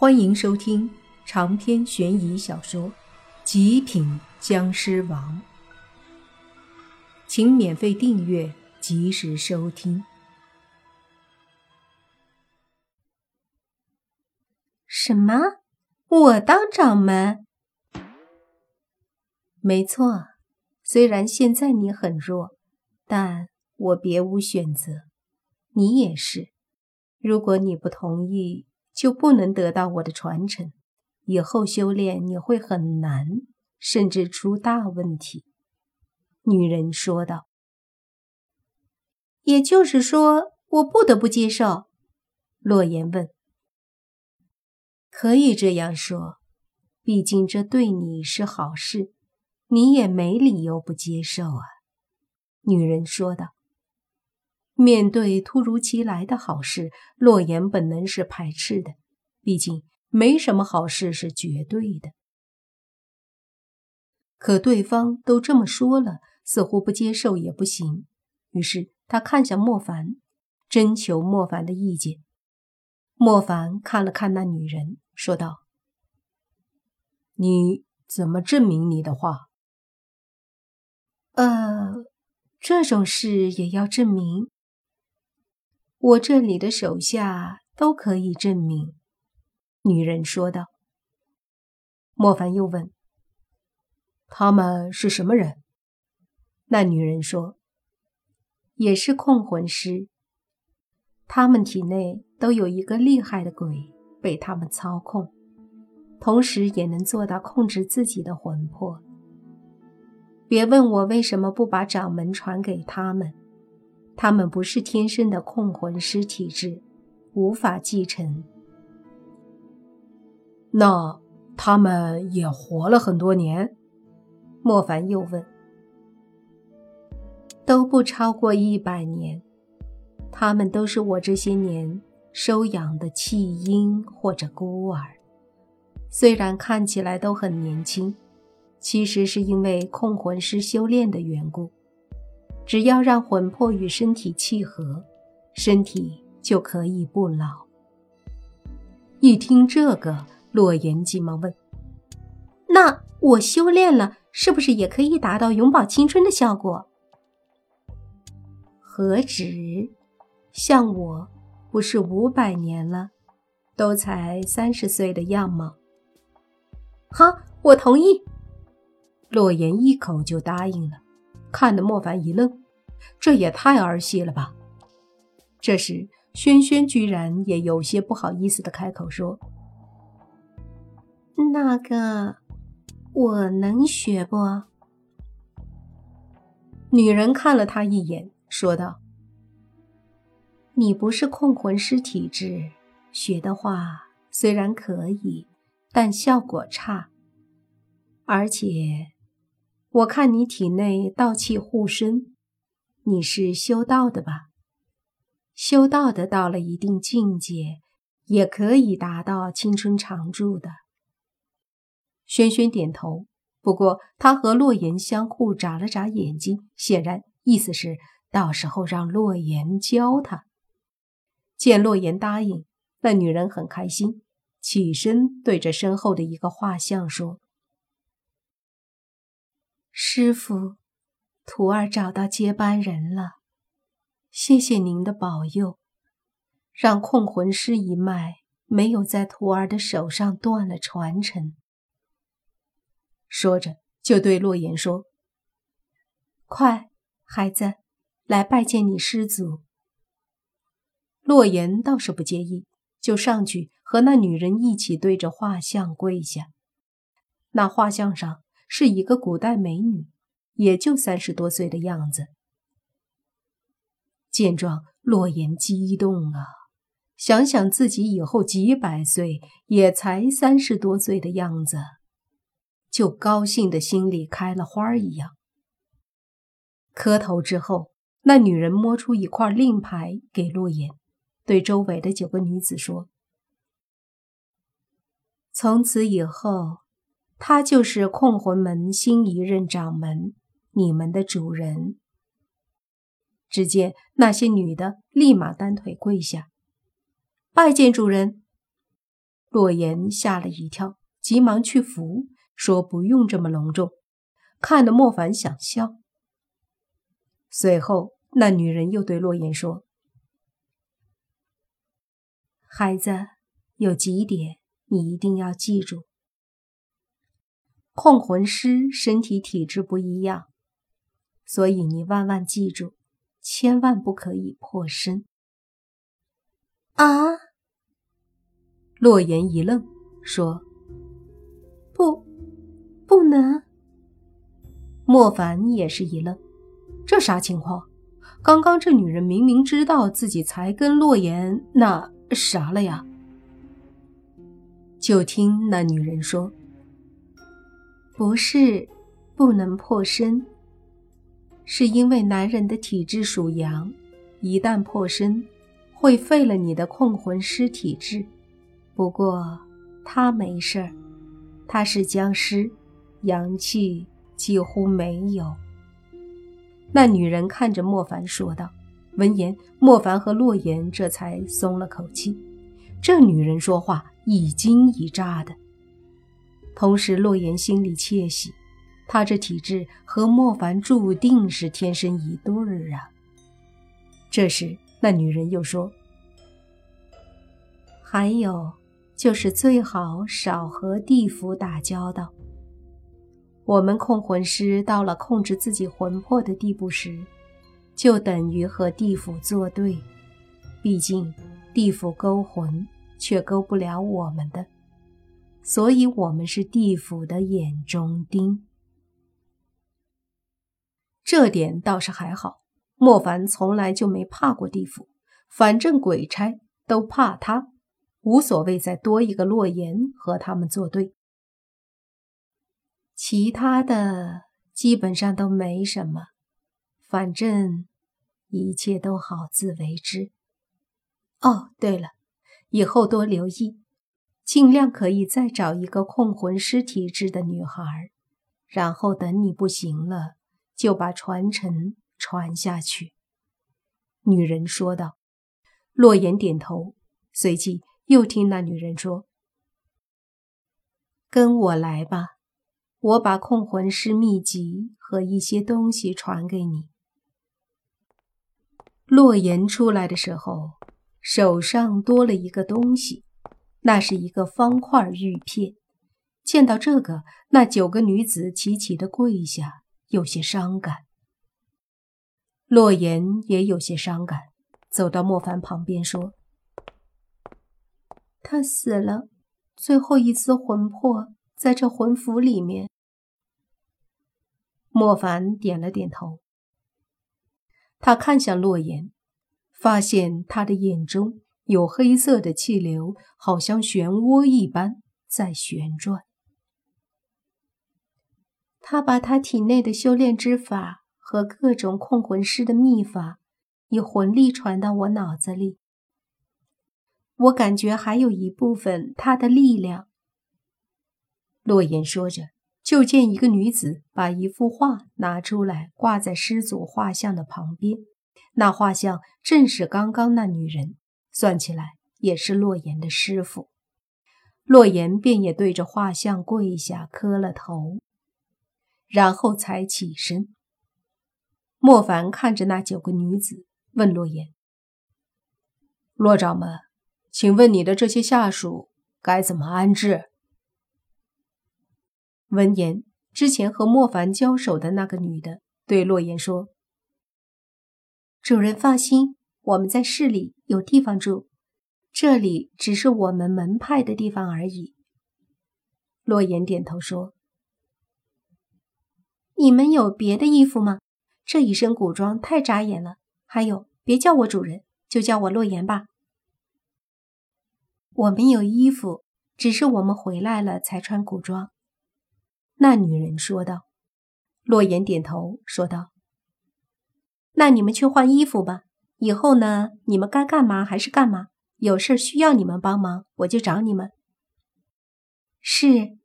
欢迎收听长篇悬疑小说《极品僵尸王》，请免费订阅，及时收听。什么？我当掌门？没错，虽然现在你很弱，但我别无选择。你也是，如果你不同意。就不能得到我的传承，以后修炼你会很难，甚至出大问题。”女人说道。“也就是说，我不得不接受？”洛言问。“可以这样说，毕竟这对你是好事，你也没理由不接受啊。”女人说道。面对突如其来的好事，洛言本能是排斥的。毕竟没什么好事是绝对的。可对方都这么说了，似乎不接受也不行。于是他看向莫凡，征求莫凡的意见。莫凡看了看那女人，说道：“你怎么证明你的话？”“呃，这种事也要证明。”我这里的手下都可以证明，女人说道。莫凡又问：“他们是什么人？”那女人说：“也是控魂师。他们体内都有一个厉害的鬼被他们操控，同时也能做到控制自己的魂魄。别问我为什么不把掌门传给他们。”他们不是天生的控魂师体质，无法继承。那他们也活了很多年？莫凡又问。都不超过一百年。他们都是我这些年收养的弃婴或者孤儿，虽然看起来都很年轻，其实是因为控魂师修炼的缘故。只要让魂魄与身体契合，身体就可以不老。一听这个，洛言急忙问：“那我修炼了，是不是也可以达到永葆青春的效果？”何止？像我，不是五百年了，都才三十岁的样貌。好，我同意。洛言一口就答应了。看得莫凡一愣，这也太儿戏了吧！这时，轩轩居然也有些不好意思的开口说：“那个，我能学不？”女人看了他一眼，说道：“你不是控魂师体质，学的话虽然可以，但效果差，而且……”我看你体内道气护身，你是修道的吧？修道的到了一定境界，也可以达到青春常驻的。轩轩点头，不过他和洛言相互眨了眨眼睛，显然意思是到时候让洛言教他。见洛言答应，那女人很开心，起身对着身后的一个画像说。师傅，徒儿找到接班人了，谢谢您的保佑，让控魂师一脉没有在徒儿的手上断了传承。说着，就对洛言说：“快，孩子，来拜见你师祖。”洛言倒是不介意，就上去和那女人一起对着画像跪下。那画像上。是一个古代美女，也就三十多岁的样子。见状，洛言激动啊！想想自己以后几百岁，也才三十多岁的样子，就高兴的心里开了花一样。磕头之后，那女人摸出一块令牌给洛言，对周围的九个女子说：“从此以后。”他就是控魂门新一任掌门，你们的主人。只见那些女的立马单腿跪下，拜见主人。洛言吓了一跳，急忙去扶，说不用这么隆重，看得莫凡想笑。随后，那女人又对洛言说：“孩子，有几点你一定要记住。控魂师身体体质不一样，所以你万万记住，千万不可以破身。”啊！洛言一愣，说：“不，不能。”莫凡也是一愣。这啥情况？刚刚这女人明明知道自己才跟洛言那啥了呀？就听那女人说：“不是不能破身，是因为男人的体质属阳，一旦破身，会废了你的控魂师体质。不过他没事儿，他是僵尸，阳气几乎没有。”那女人看着莫凡说道。闻言，莫凡和洛言这才松了口气。这女人说话一惊一乍的。同时，洛言心里窃喜，他这体质和莫凡注定是天生一对儿啊。这时，那女人又说：“还有，就是最好少和地府打交道。”我们控魂师到了控制自己魂魄的地步时，就等于和地府作对。毕竟地府勾魂，却勾不了我们的，所以我们是地府的眼中钉。这点倒是还好，莫凡从来就没怕过地府，反正鬼差都怕他，无所谓再多一个洛言和他们作对。其他的基本上都没什么，反正一切都好自为之。哦，对了，以后多留意，尽量可以再找一个控魂师体质的女孩，然后等你不行了，就把传承传下去。”女人说道。洛言点头，随即又听那女人说：“跟我来吧。”我把控魂师秘籍和一些东西传给你。洛言出来的时候，手上多了一个东西，那是一个方块玉片。见到这个，那九个女子齐齐的跪下，有些伤感。洛言也有些伤感，走到莫凡旁边说：“他死了，最后一丝魂魄。”在这魂符里面，莫凡点了点头。他看向洛言，发现他的眼中有黑色的气流，好像漩涡一般在旋转。他把他体内的修炼之法和各种控魂师的秘法，以魂力传到我脑子里。我感觉还有一部分他的力量。洛言说着，就见一个女子把一幅画拿出来，挂在师祖画像的旁边。那画像正是刚刚那女人，算起来也是洛言的师傅。洛言便也对着画像跪下磕了头，然后才起身。莫凡看着那九个女子，问洛言：“洛掌门，请问你的这些下属该怎么安置？”闻言，之前和莫凡交手的那个女的对洛言说：“主人放心，我们在市里有地方住，这里只是我们门派的地方而已。”洛言点头说：“你们有别的衣服吗？这一身古装太扎眼了。还有，别叫我主人，就叫我洛言吧。我们有衣服，只是我们回来了才穿古装。”那女人说道：“洛言点头说道：‘那你们去换衣服吧。以后呢，你们该干嘛还是干嘛。有事需要你们帮忙，我就找你们。’是。”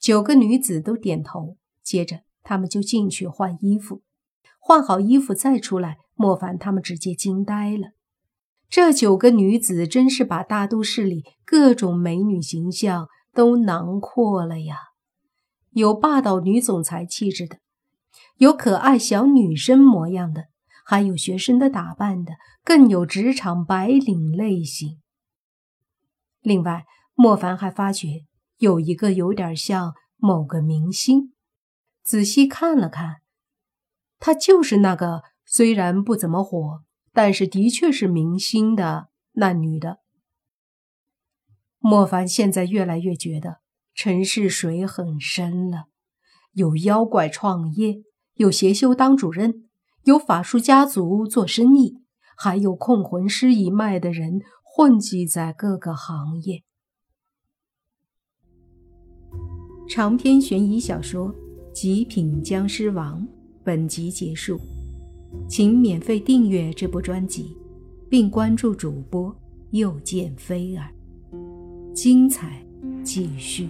九个女子都点头，接着他们就进去换衣服。换好衣服再出来，莫凡他们直接惊呆了。这九个女子真是把大都市里各种美女形象都囊括了呀！有霸道女总裁气质的，有可爱小女生模样的，还有学生的打扮的，更有职场白领类型。另外，莫凡还发觉有一个有点像某个明星，仔细看了看，他就是那个虽然不怎么火。但是的确是明星的那女的。莫凡现在越来越觉得城市水很深了，有妖怪创业，有邪修当主任，有法术家族做生意，还有控魂师一脉的人混迹在各个行业。长篇悬疑小说《极品僵尸王》本集结束。请免费订阅这部专辑，并关注主播又见菲儿，精彩继续。